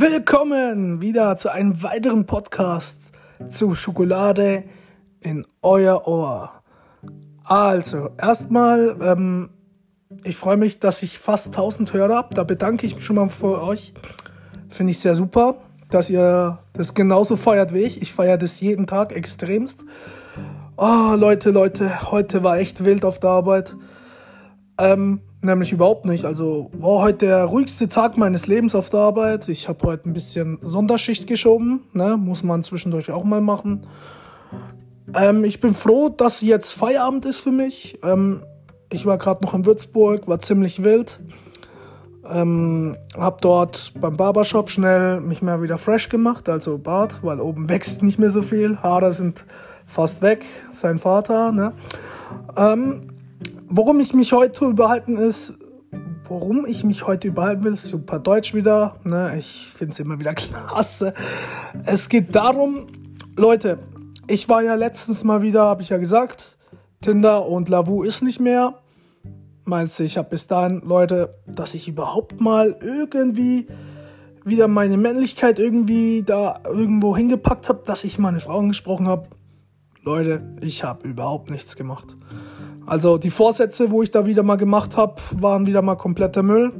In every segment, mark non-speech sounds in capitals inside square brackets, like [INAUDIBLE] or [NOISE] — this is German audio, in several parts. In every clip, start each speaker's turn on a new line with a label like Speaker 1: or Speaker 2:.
Speaker 1: Willkommen wieder zu einem weiteren Podcast zu Schokolade in euer Ohr. Also, erstmal, ähm, ich freue mich, dass ich fast 1000 Hörer habe. Da bedanke ich mich schon mal für euch. Finde ich sehr super, dass ihr das genauso feiert wie ich. Ich feiere das jeden Tag extremst. Oh, Leute, Leute, heute war echt wild auf der Arbeit. Ähm, Nämlich überhaupt nicht. Also war heute der ruhigste Tag meines Lebens auf der Arbeit. Ich habe heute ein bisschen Sonderschicht geschoben. Ne? Muss man zwischendurch auch mal machen. Ähm, ich bin froh, dass jetzt Feierabend ist für mich. Ähm, ich war gerade noch in Würzburg, war ziemlich wild. Ähm, hab dort beim Barbershop schnell mich mal wieder fresh gemacht, also Bart, weil oben wächst nicht mehr so viel. Haare sind fast weg, sein Vater. Ne? Ähm, worum ich mich heute überhalten ist, worum ich mich heute überhalten will, super Deutsch wieder. Ne? Ich finde es immer wieder [LAUGHS] klasse. Es geht darum, Leute, ich war ja letztens mal wieder, habe ich ja gesagt, Tinder und Lavu ist nicht mehr. Meinst du, ich habe bis dahin, Leute, dass ich überhaupt mal irgendwie wieder meine Männlichkeit irgendwie da irgendwo hingepackt habe, dass ich meine Frau angesprochen habe? Leute, ich habe überhaupt nichts gemacht. Also die Vorsätze, wo ich da wieder mal gemacht habe, waren wieder mal kompletter Müll.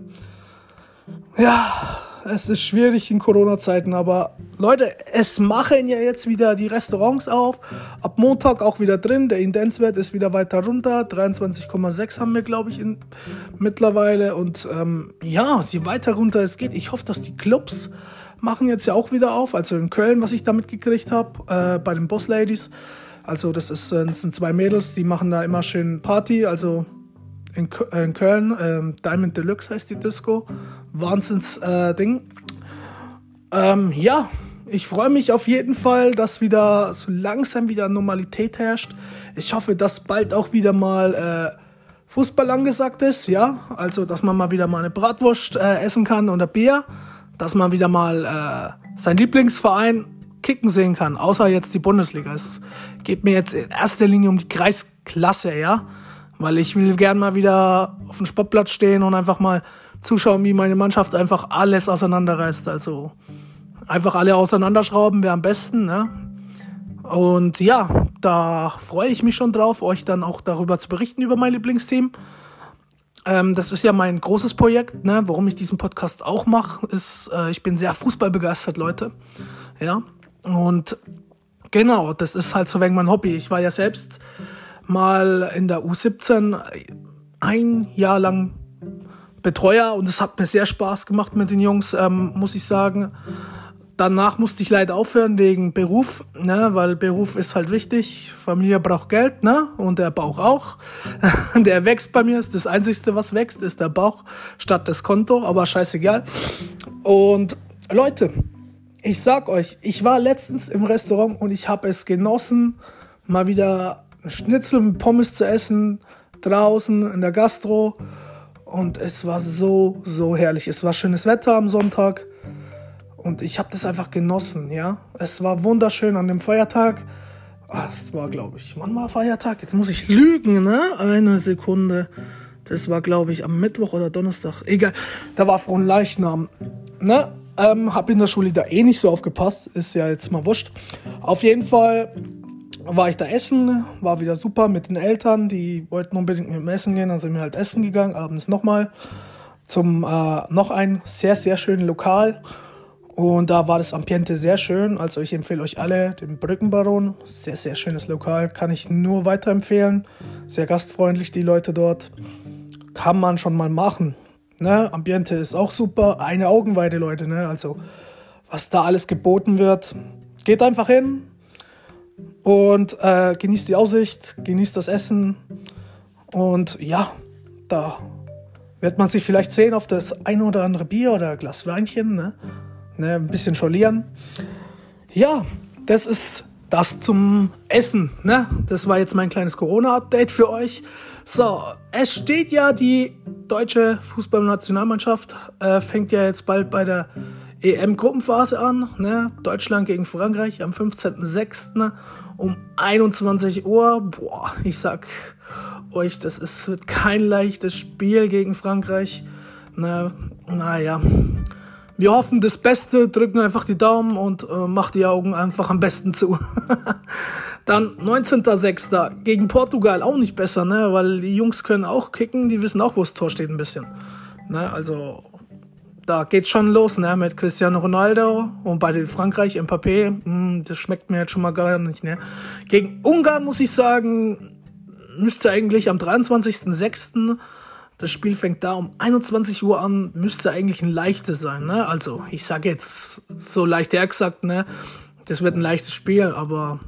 Speaker 1: Ja, es ist schwierig in Corona-Zeiten, aber Leute, es machen ja jetzt wieder die Restaurants auf. Ab Montag auch wieder drin. Der Indenzwert ist wieder weiter runter. 23,6 haben wir, glaube ich, in, mittlerweile. Und ähm, ja, je weiter runter es geht, ich hoffe, dass die Clubs machen jetzt ja auch wieder auf. Also in Köln, was ich da mitgekriegt habe, äh, bei den Boss Ladies. Also das, ist, äh, das sind zwei Mädels, die machen da immer schön Party. Also in, äh, in Köln, ähm, Diamond Deluxe heißt die Disco. Wahnsinns-Ding. Äh, ähm, ja, ich freue mich auf jeden Fall, dass wieder so langsam wieder Normalität herrscht. Ich hoffe, dass bald auch wieder mal äh, Fußball angesagt ist, ja. Also, dass man mal wieder mal eine Bratwurst äh, essen kann oder Bier. Dass man wieder mal äh, sein Lieblingsverein kicken sehen kann, außer jetzt die Bundesliga. Es geht mir jetzt in erster Linie um die Kreisklasse, ja, weil ich will gern mal wieder auf dem Sportplatz stehen und einfach mal zuschauen, wie meine Mannschaft einfach alles auseinanderreißt. Also einfach alle auseinanderschrauben wäre am besten, ne? Und ja, da freue ich mich schon drauf, euch dann auch darüber zu berichten über mein Lieblingsteam. Ähm, das ist ja mein großes Projekt, ne? Warum ich diesen Podcast auch mache, ist, äh, ich bin sehr fußballbegeistert, Leute. Ja, und genau, das ist halt so wegen mein Hobby. Ich war ja selbst mal in der U17 ein Jahr lang Betreuer und es hat mir sehr Spaß gemacht mit den Jungs, ähm, muss ich sagen. Danach musste ich leider aufhören wegen Beruf, ne, weil Beruf ist halt wichtig. Familie braucht Geld, ne, und der Bauch auch. [LAUGHS] der wächst bei mir, ist das Einzige, was wächst, ist der Bauch statt das Konto, aber scheißegal. Und Leute, ich sag euch, ich war letztens im Restaurant und ich habe es genossen, mal wieder Schnitzel mit Pommes zu essen, draußen in der Gastro. Und es war so, so herrlich. Es war schönes Wetter am Sonntag und ich habe das einfach genossen, ja. Es war wunderschön an dem Feiertag. Ach, es war, glaube ich, wann war Feiertag? Jetzt muss ich lügen, ne? Eine Sekunde. Das war, glaube ich, am Mittwoch oder Donnerstag. Egal. Da war Leichnam. Ne? Ähm, hab in der Schule da eh nicht so aufgepasst, ist ja jetzt mal wurscht. Auf jeden Fall war ich da essen, war wieder super mit den Eltern, die wollten unbedingt mit mir essen gehen, dann sind wir halt essen gegangen, abends nochmal zum äh, noch ein sehr, sehr schönen Lokal. Und da war das Ambiente sehr schön. Also ich empfehle euch alle den Brückenbaron. Sehr, sehr schönes Lokal. Kann ich nur weiterempfehlen. Sehr gastfreundlich, die Leute dort. Kann man schon mal machen. Ne? Ambiente ist auch super. Eine Augenweide, Leute. Ne? Also, was da alles geboten wird. Geht einfach hin und äh, genießt die Aussicht, genießt das Essen. Und ja, da wird man sich vielleicht sehen auf das ein oder andere Bier oder Glas Weinchen. Ne? Ne? Ein bisschen scholieren. Ja, das ist das zum Essen. Ne? Das war jetzt mein kleines Corona-Update für euch. So, es steht ja, die deutsche Fußballnationalmannschaft äh, fängt ja jetzt bald bei der EM-Gruppenphase an. Ne? Deutschland gegen Frankreich am 15.06. um 21 Uhr. Boah, ich sag euch, das ist, wird kein leichtes Spiel gegen Frankreich. Ne? Naja, wir hoffen das Beste, drücken einfach die Daumen und äh, macht die Augen einfach am besten zu. [LAUGHS] Dann 19.06. gegen Portugal auch nicht besser, ne? weil die Jungs können auch kicken, die wissen auch, wo das Tor steht ein bisschen. Ne? Also da geht's schon los ne? mit Cristiano Ronaldo und bei Frankreich Mbappé, mh, hm, das schmeckt mir jetzt schon mal gar nicht. Ne? Gegen Ungarn muss ich sagen, müsste eigentlich am 23.06. Das Spiel fängt da um 21 Uhr an, müsste eigentlich ein leichtes sein. Ne? Also, ich sage jetzt so leicht hergesagt, ne? das wird ein leichtes Spiel, aber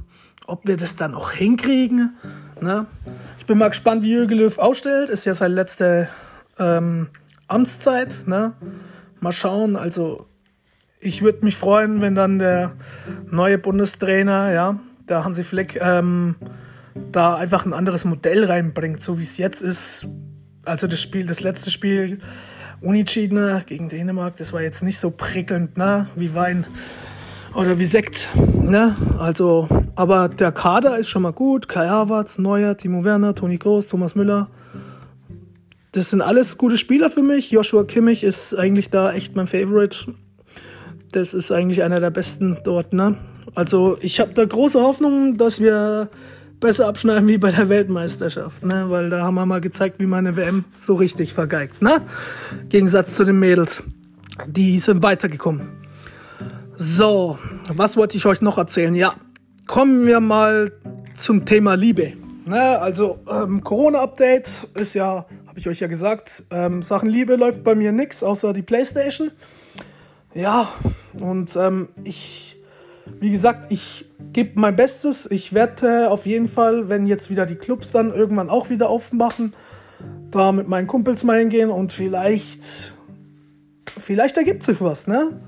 Speaker 1: ob wir das dann auch hinkriegen, ne? ich bin mal gespannt, wie Jürgen Löw ausstellt. Ist ja seine letzte ähm, Amtszeit. Ne? Mal schauen, also ich würde mich freuen, wenn dann der neue Bundestrainer, ja, der Hansi Fleck, ähm, da einfach ein anderes Modell reinbringt, so wie es jetzt ist also das Spiel, das letzte Spiel, Unentschieden gegen Dänemark, das war jetzt nicht so prickelnd, ne, wie Wein oder wie Sekt, ne, also, aber der Kader ist schon mal gut, Kai Havertz, Neuer, Timo Werner, Toni Groß, Thomas Müller, das sind alles gute Spieler für mich, Joshua Kimmich ist eigentlich da echt mein Favorite, das ist eigentlich einer der besten dort, ne, also ich habe da große Hoffnung, dass wir besser abschneiden wie bei der Weltmeisterschaft, ne? Weil da haben wir mal gezeigt, wie man eine WM so richtig vergeigt, ne? Gegensatz zu den Mädels. Die sind weitergekommen. So, was wollte ich euch noch erzählen? Ja, kommen wir mal zum Thema Liebe. Ne? Also, ähm, Corona-Update ist ja, habe ich euch ja gesagt, ähm, Sachen Liebe läuft bei mir nichts, außer die Playstation. Ja, und ähm, ich wie gesagt, ich gebe mein Bestes. Ich werde auf jeden Fall, wenn jetzt wieder die Clubs dann irgendwann auch wieder aufmachen, da mit meinen Kumpels mal hingehen und vielleicht, vielleicht ergibt sich was, ne?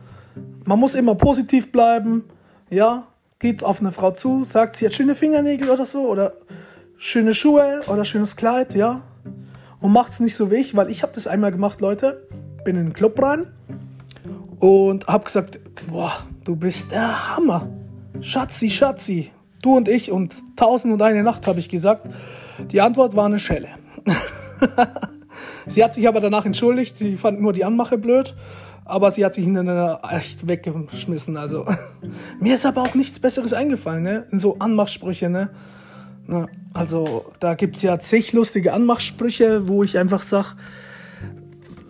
Speaker 1: Man muss immer positiv bleiben, ja? Geht auf eine Frau zu, sagt, sie hat schöne Fingernägel oder so oder schöne Schuhe oder schönes Kleid, ja? Und macht es nicht so wie ich, weil ich habe das einmal gemacht, Leute. Bin in den Club rein und habe gesagt, boah, du bist der Hammer. Schatzi, Schatzi, du und ich und tausend und eine Nacht, habe ich gesagt. Die Antwort war eine Schelle. [LAUGHS] sie hat sich aber danach entschuldigt, sie fand nur die Anmache blöd, aber sie hat sich hinterher echt weggeschmissen. Also [LAUGHS] mir ist aber auch nichts Besseres eingefallen, ne? In so Anmachsprüche, ne? Na, also da gibt es ja zig lustige Anmachsprüche, wo ich einfach sage,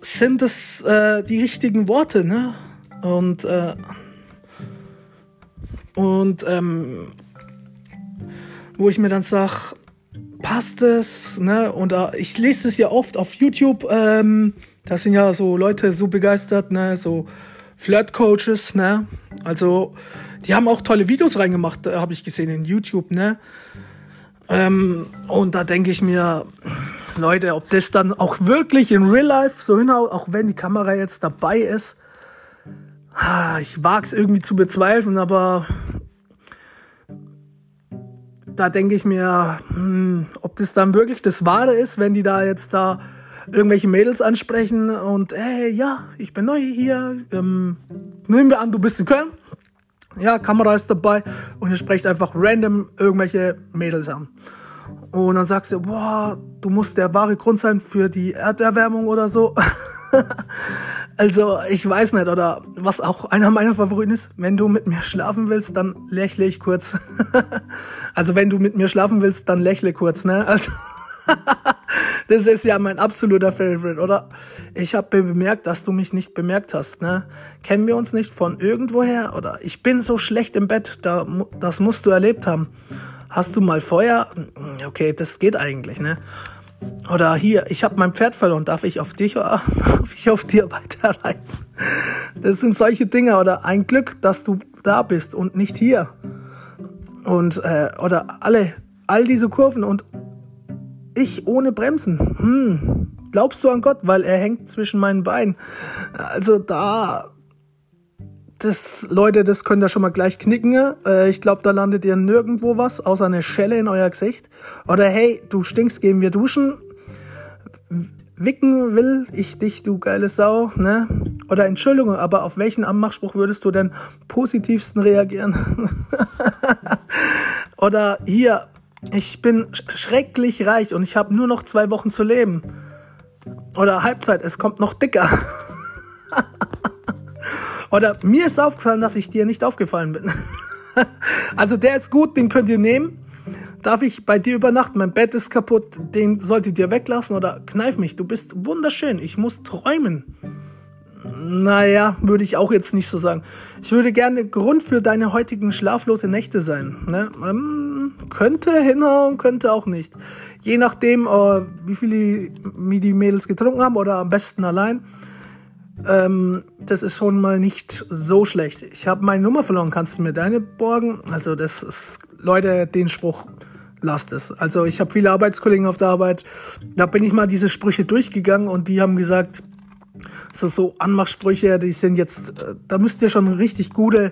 Speaker 1: sind es äh, die richtigen Worte, ne? Und, äh, und ähm, wo ich mir dann sage, passt es, ne? Und äh, ich lese es ja oft auf YouTube, ähm, da sind ja so Leute so begeistert, ne? So Flirt-Coaches, ne? Also, die haben auch tolle Videos reingemacht, äh, habe ich gesehen in YouTube, ne? Ähm, und da denke ich mir, Leute, ob das dann auch wirklich in Real Life so hinhaut, auch wenn die Kamera jetzt dabei ist, ich wage es irgendwie zu bezweifeln, aber da denke ich mir, hm, ob das dann wirklich das Wahre ist, wenn die da jetzt da irgendwelche Mädels ansprechen und hey, ja, ich bin neu hier, ähm, nehmen wir an, du bist in Köln, ja, Kamera ist dabei und ihr sprecht einfach random irgendwelche Mädels an. Und dann sagst du, boah, du musst der wahre Grund sein für die Erderwärmung oder so. [LAUGHS] also, ich weiß nicht, oder was auch einer meiner Favoriten ist, wenn du mit mir schlafen willst, dann lächle ich kurz. [LAUGHS] also, wenn du mit mir schlafen willst, dann lächle kurz, ne? Also, [LAUGHS] das ist ja mein absoluter Favorite, oder? Ich habe bemerkt, dass du mich nicht bemerkt hast, ne? Kennen wir uns nicht von irgendwoher? Oder ich bin so schlecht im Bett, da, das musst du erlebt haben. Hast du mal Feuer? Okay, das geht eigentlich, ne? Oder hier, ich habe mein Pferd verloren, darf ich auf dich [LAUGHS] darf ich auf dir weiterreiten? Das sind solche Dinge oder ein Glück, dass du da bist und nicht hier. Und äh, oder alle all diese Kurven und ich ohne Bremsen. Hm, glaubst du an Gott, weil er hängt zwischen meinen Beinen? Also da das, Leute, das könnt ihr schon mal gleich knicken. Äh, ich glaube, da landet ihr nirgendwo was, außer eine Schelle in euer Gesicht. Oder hey, du stinkst, gehen wir duschen. Wicken will ich dich, du geile Sau, ne? Oder Entschuldigung, aber auf welchen Anmachspruch würdest du denn positivsten reagieren? [LAUGHS] Oder hier, ich bin schrecklich reich und ich habe nur noch zwei Wochen zu leben. Oder Halbzeit, es kommt noch dicker. [LAUGHS] Oder mir ist aufgefallen, dass ich dir nicht aufgefallen bin. [LAUGHS] also der ist gut, den könnt ihr nehmen. Darf ich bei dir übernachten? Mein Bett ist kaputt, den solltet ihr weglassen oder kneif mich. Du bist wunderschön, ich muss träumen. Naja, würde ich auch jetzt nicht so sagen. Ich würde gerne Grund für deine heutigen schlaflose Nächte sein. Ne? Ähm, könnte hinhauen, könnte auch nicht. Je nachdem, äh, wie viele wie die Mädels getrunken haben oder am besten allein. Ähm, das ist schon mal nicht so schlecht. Ich habe meine Nummer verloren. Kannst du mir deine borgen? Also das ist, Leute, den Spruch lasst es. Also ich habe viele Arbeitskollegen auf der Arbeit. Da bin ich mal diese Sprüche durchgegangen und die haben gesagt, so, so Anmachsprüche, die sind jetzt, äh, da müsst ihr schon richtig gute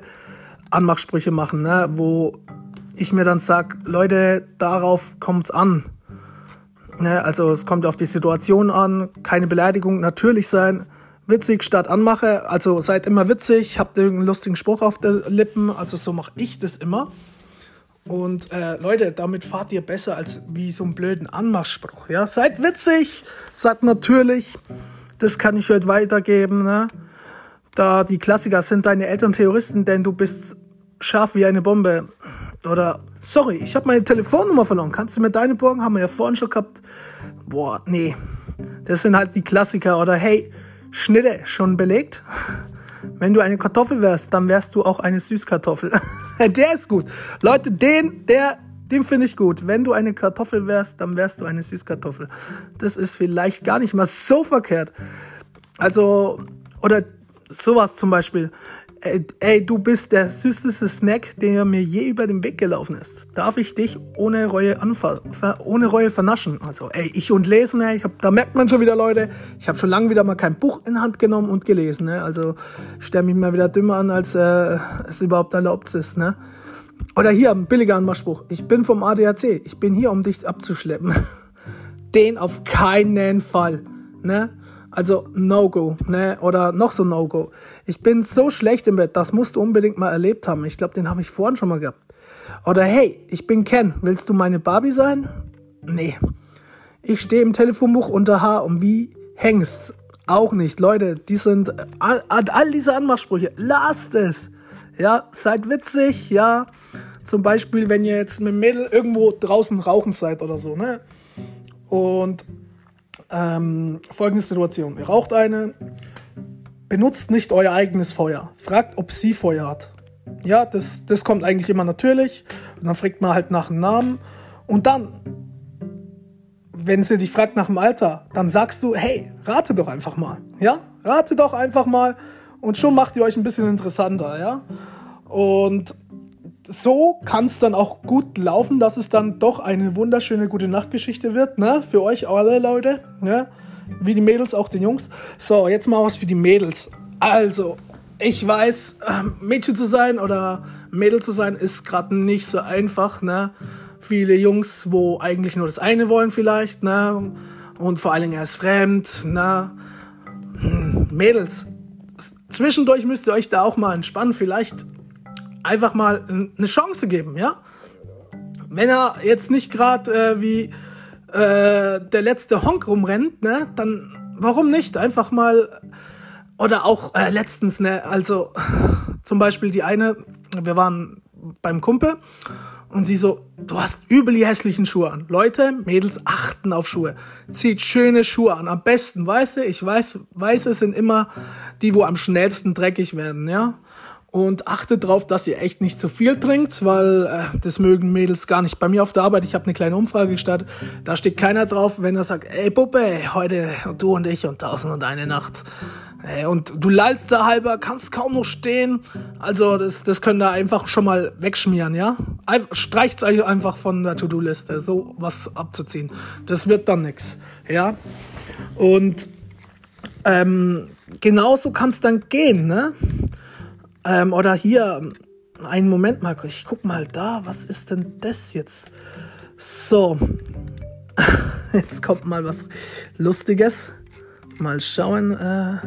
Speaker 1: Anmachsprüche machen, ne? wo ich mir dann sage, Leute, darauf kommt es an. Ne? Also es kommt auf die Situation an, keine Beleidigung, natürlich sein, witzig statt Anmache, also seid immer witzig, habt irgendeinen lustigen Spruch auf den Lippen, also so mache ich das immer. Und äh, Leute, damit fahrt ihr besser als wie so einen blöden Anmachspruch. Ja? Seid witzig, seid natürlich, das kann ich heute weitergeben. Ne? Da die Klassiker sind deine Eltern Terroristen, denn du bist scharf wie eine Bombe. Oder, sorry, ich habe meine Telefonnummer verloren. Kannst du mir deine borgen? Haben wir ja vorhin schon gehabt. Boah, nee. Das sind halt die Klassiker. Oder, hey, Schnitte, schon belegt? Wenn du eine Kartoffel wärst, dann wärst du auch eine Süßkartoffel. [LAUGHS] der ist gut. Leute, den, der, den finde ich gut. Wenn du eine Kartoffel wärst, dann wärst du eine Süßkartoffel. Das ist vielleicht gar nicht mal so verkehrt. Also, oder sowas zum Beispiel. Ey, ey, du bist der süßeste Snack, der mir je über den Weg gelaufen ist. Darf ich dich ohne Reue, ohne Reue vernaschen? Also, ey, ich und lesen, ey, ich hab, da merkt man schon wieder, Leute, ich habe schon lange wieder mal kein Buch in Hand genommen und gelesen. Ne? Also, stell mich mal wieder dümmer an, als äh, es überhaupt erlaubt ist. Ne? Oder hier, ein billiger Anmachspruch. Ich bin vom ADAC. Ich bin hier, um dich abzuschleppen. [LAUGHS] Den auf keinen Fall. Ne? Also No-Go, ne? Oder noch so No-Go. Ich bin so schlecht im Bett, das musst du unbedingt mal erlebt haben. Ich glaube, den habe ich vorhin schon mal gehabt. Oder hey, ich bin Ken, willst du meine Barbie sein? Nee. Ich stehe im Telefonbuch unter H und wie hängst? Auch nicht. Leute, die sind all, all diese Anmachsprüche. Lasst es. Ja, seid witzig, ja. Zum Beispiel, wenn ihr jetzt mit dem Mädel irgendwo draußen rauchen seid oder so, ne? Und ähm, folgende Situation. Ihr raucht eine, benutzt nicht euer eigenes Feuer. Fragt, ob sie Feuer hat. Ja, das, das kommt eigentlich immer natürlich. Und dann fragt man halt nach dem Namen. Und dann, wenn sie dich fragt nach dem Alter, dann sagst du, hey, rate doch einfach mal. Ja, rate doch einfach mal. Und schon macht ihr euch ein bisschen interessanter, ja. Und so kann es dann auch gut laufen, dass es dann doch eine wunderschöne gute Nachtgeschichte wird, ne? Für euch alle Leute, ne? Wie die Mädels, auch den Jungs. So, jetzt mal was für die Mädels. Also, ich weiß, ähm, Mädchen zu sein oder Mädel zu sein ist gerade nicht so einfach, ne? Viele Jungs, wo eigentlich nur das eine wollen vielleicht, ne? Und vor allen Dingen er ist fremd, ne? Hm, Mädels, zwischendurch müsst ihr euch da auch mal entspannen. Vielleicht einfach mal eine Chance geben, ja? Wenn er jetzt nicht gerade äh, wie äh, der letzte Honk rumrennt, ne, dann warum nicht? Einfach mal oder auch äh, letztens, ne, also zum Beispiel die eine, wir waren beim Kumpel und sie so, du hast übel die hässlichen Schuhe an. Leute, Mädels achten auf Schuhe. Zieht schöne Schuhe an. Am besten weiße. Ich weiß, weiße sind immer die, wo am schnellsten dreckig werden, ja und achtet darauf, dass ihr echt nicht zu viel trinkt, weil äh, das mögen Mädels gar nicht. Bei mir auf der Arbeit, ich habe eine kleine Umfrage gestartet, da steht keiner drauf, wenn er sagt, ey Puppe, heute du und ich und tausend und eine Nacht. Und du lallst da halber, kannst kaum noch stehen. Also das, das könnt ihr einfach schon mal wegschmieren, ja? Streicht euch einfach von der To-Do-Liste, so was abzuziehen. Das wird dann nix, ja? Und ähm, genauso kann es dann gehen, ne? Ähm, oder hier, einen Moment mal, ich guck mal da, was ist denn das jetzt? So, [LAUGHS] jetzt kommt mal was Lustiges. Mal schauen. Äh,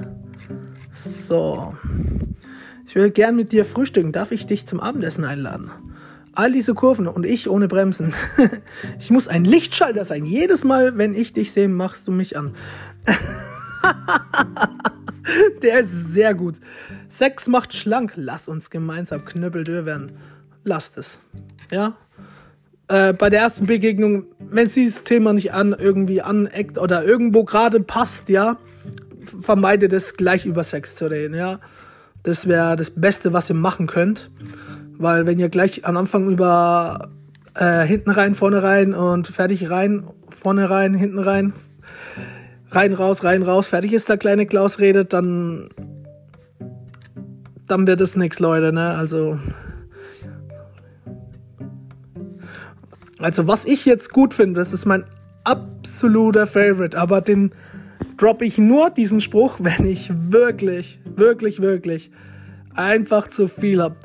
Speaker 1: so, ich will gern mit dir frühstücken. Darf ich dich zum Abendessen einladen? All diese Kurven und ich ohne Bremsen. [LAUGHS] ich muss ein Lichtschalter sein. Jedes Mal, wenn ich dich sehe, machst du mich an. [LAUGHS] Der ist sehr gut. Sex macht schlank. Lass uns gemeinsam knüppeldür werden. Lasst es. Ja? Äh, bei der ersten Begegnung, wenn sie das Thema nicht an irgendwie aneckt oder irgendwo gerade passt, ja, vermeidet es gleich über Sex zu reden, ja. Das wäre das Beste, was ihr machen könnt. Weil wenn ihr gleich am Anfang über äh, hinten rein, vorne rein und fertig rein, vorne rein, hinten rein, rein, raus, rein, raus, fertig ist der kleine Klaus redet, dann, dann wird es nichts, Leute, ne? Also. Also, was ich jetzt gut finde, das ist mein absoluter Favorite, aber den droppe ich nur diesen Spruch, [LAUGHS] wenn ich wirklich, wirklich, wirklich einfach zu viel habe.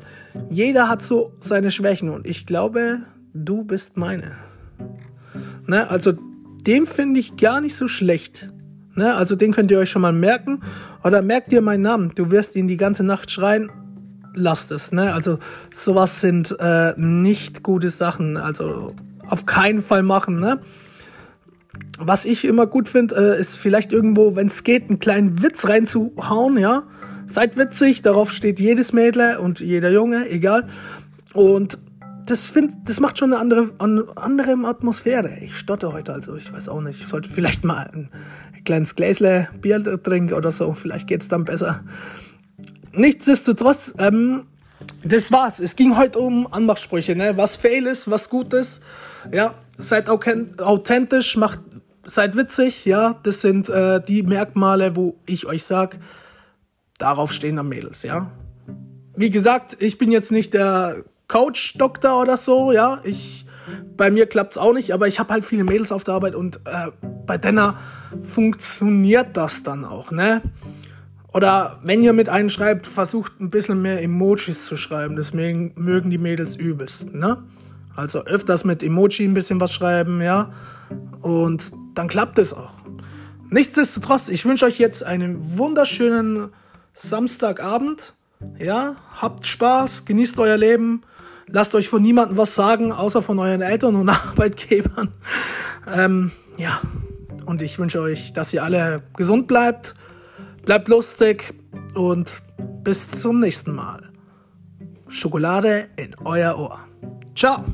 Speaker 1: Jeder hat so seine Schwächen und ich glaube, du bist meine. Ne? Also den finde ich gar nicht so schlecht. Ne? Also den könnt ihr euch schon mal merken. Oder merkt ihr meinen Namen. Du wirst ihn die ganze Nacht schreien. Lasst es. Ne? Also sowas sind äh, nicht gute Sachen. Also auf keinen Fall machen. Ne? Was ich immer gut finde, äh, ist vielleicht irgendwo, wenn es geht, einen kleinen Witz reinzuhauen. Ja, seid witzig. Darauf steht jedes Mädel und jeder Junge, egal. Und das, find, das macht schon eine andere, eine andere Atmosphäre. Ich stotter heute, also ich weiß auch nicht. Ich sollte vielleicht mal ein kleines Gläsle Bier trinken oder so. Vielleicht geht es dann besser. Nichtsdestotrotz, ähm, das war's. Es ging heute um Anmachsprüche, ne? Was fail ist, was gut ist. Ja, seid authentisch, macht, seid witzig. Ja, das sind äh, die Merkmale, wo ich euch sag, darauf stehen dann Mädels, ja. Wie gesagt, ich bin jetzt nicht der Coach-Doktor oder so, ja. Ich, bei mir klappt es auch nicht, aber ich habe halt viele Mädels auf der Arbeit und äh, bei Denner funktioniert das dann auch, ne? Oder wenn ihr mit einem schreibt, versucht ein bisschen mehr Emojis zu schreiben. Das mögen, mögen die Mädels übelst, ne? Also öfters mit Emoji ein bisschen was schreiben, ja? Und dann klappt es auch. Nichtsdestotrotz, ich wünsche euch jetzt einen wunderschönen Samstagabend. Ja, habt Spaß, genießt euer Leben Lasst euch von niemandem was sagen, außer von euren Eltern und [LAUGHS] Arbeitgebern. Ähm, ja, und ich wünsche euch, dass ihr alle gesund bleibt, bleibt lustig und bis zum nächsten Mal. Schokolade in euer Ohr. Ciao.